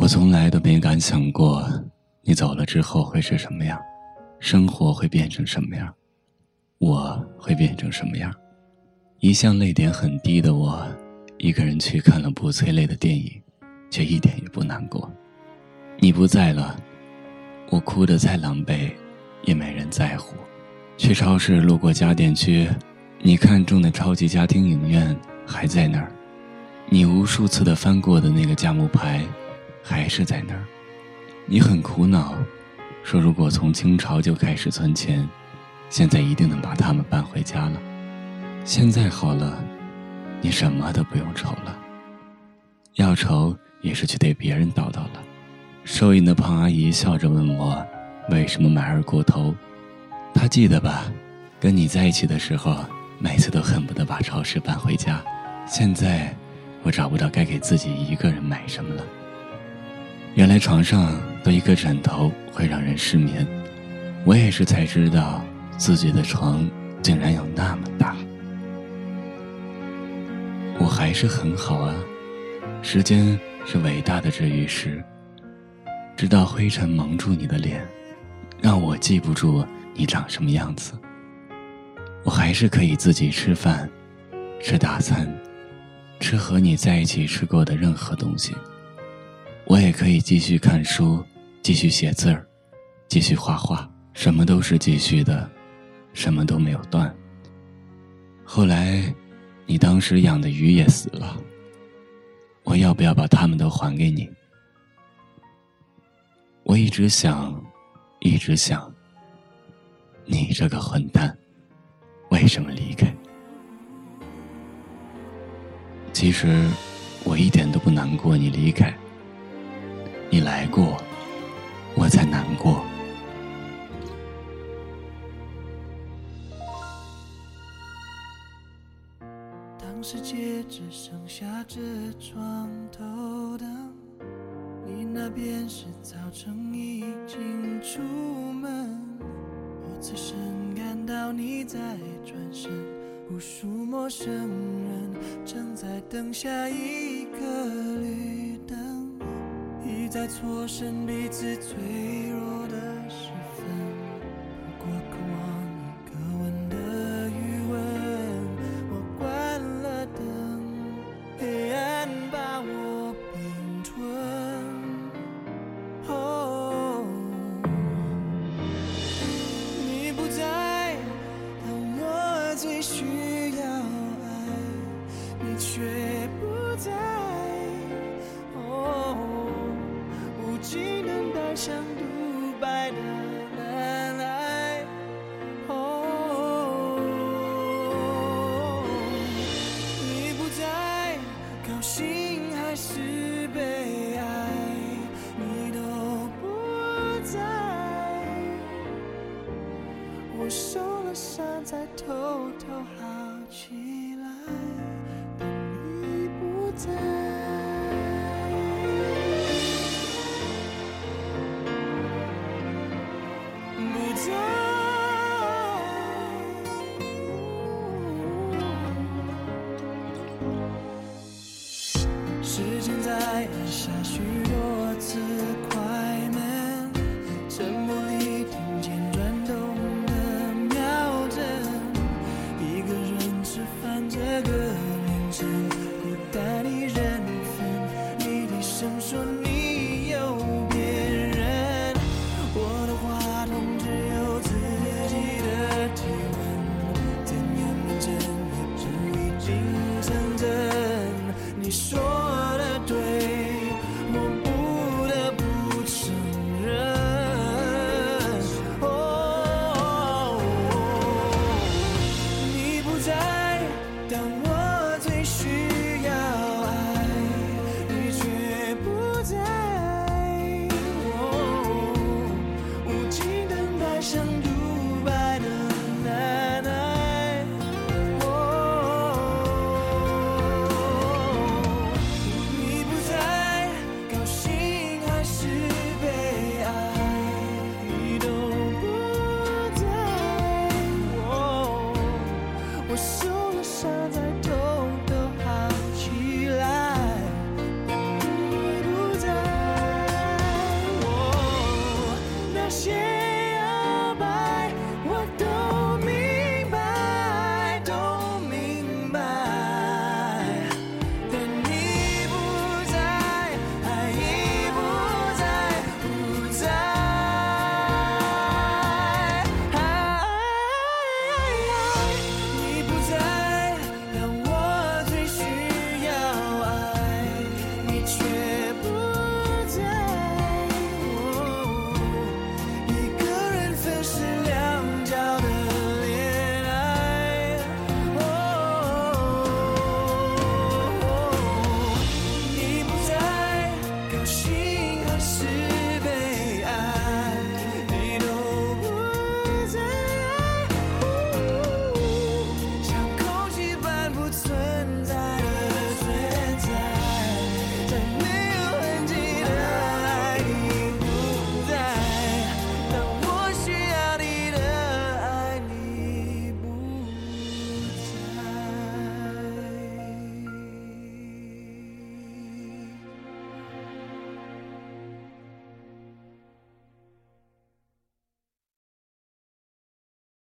我从来都没敢想过，你走了之后会是什么样，生活会变成什么样，我会变成什么样。一向泪点很低的我，一个人去看了部催泪的电影，却一点也不难过。你不在了，我哭得再狼狈，也没人在乎。去超市路过家电区，你看中的超级家庭影院还在那儿，你无数次的翻过的那个价目牌。还是在那儿，你很苦恼，说如果从清朝就开始存钱，现在一定能把他们搬回家了。现在好了，你什么都不用愁了。要愁也是去对别人叨叨了。收银的胖阿姨笑着问我，为什么买二锅头？她记得吧？跟你在一起的时候，每次都恨不得把超市搬回家。现在，我找不到该给自己一个人买什么了。原来床上多一个枕头会让人失眠，我也是才知道自己的床竟然有那么大。我还是很好啊，时间是伟大的治愈师，直到灰尘蒙住你的脸，让我记不住你长什么样子。我还是可以自己吃饭，吃大餐，吃和你在一起吃过的任何东西。我也可以继续看书，继续写字儿，继续画画，什么都是继续的，什么都没有断。后来，你当时养的鱼也死了，我要不要把它们都还给你？我一直想，一直想，你这个混蛋，为什么离开？其实，我一点都不难过你离开。来过，我才难过。当世界只剩下这床头灯，你那边是早晨已经出门，我此生感到你在转身，无数陌生人正在等下一个绿。在错身彼此脆弱。偷偷好起来，当你不在。时间在按下许你说的对，我不得不承认。哦，你不在，当我最需要爱。你却不在，哦，无尽等待相。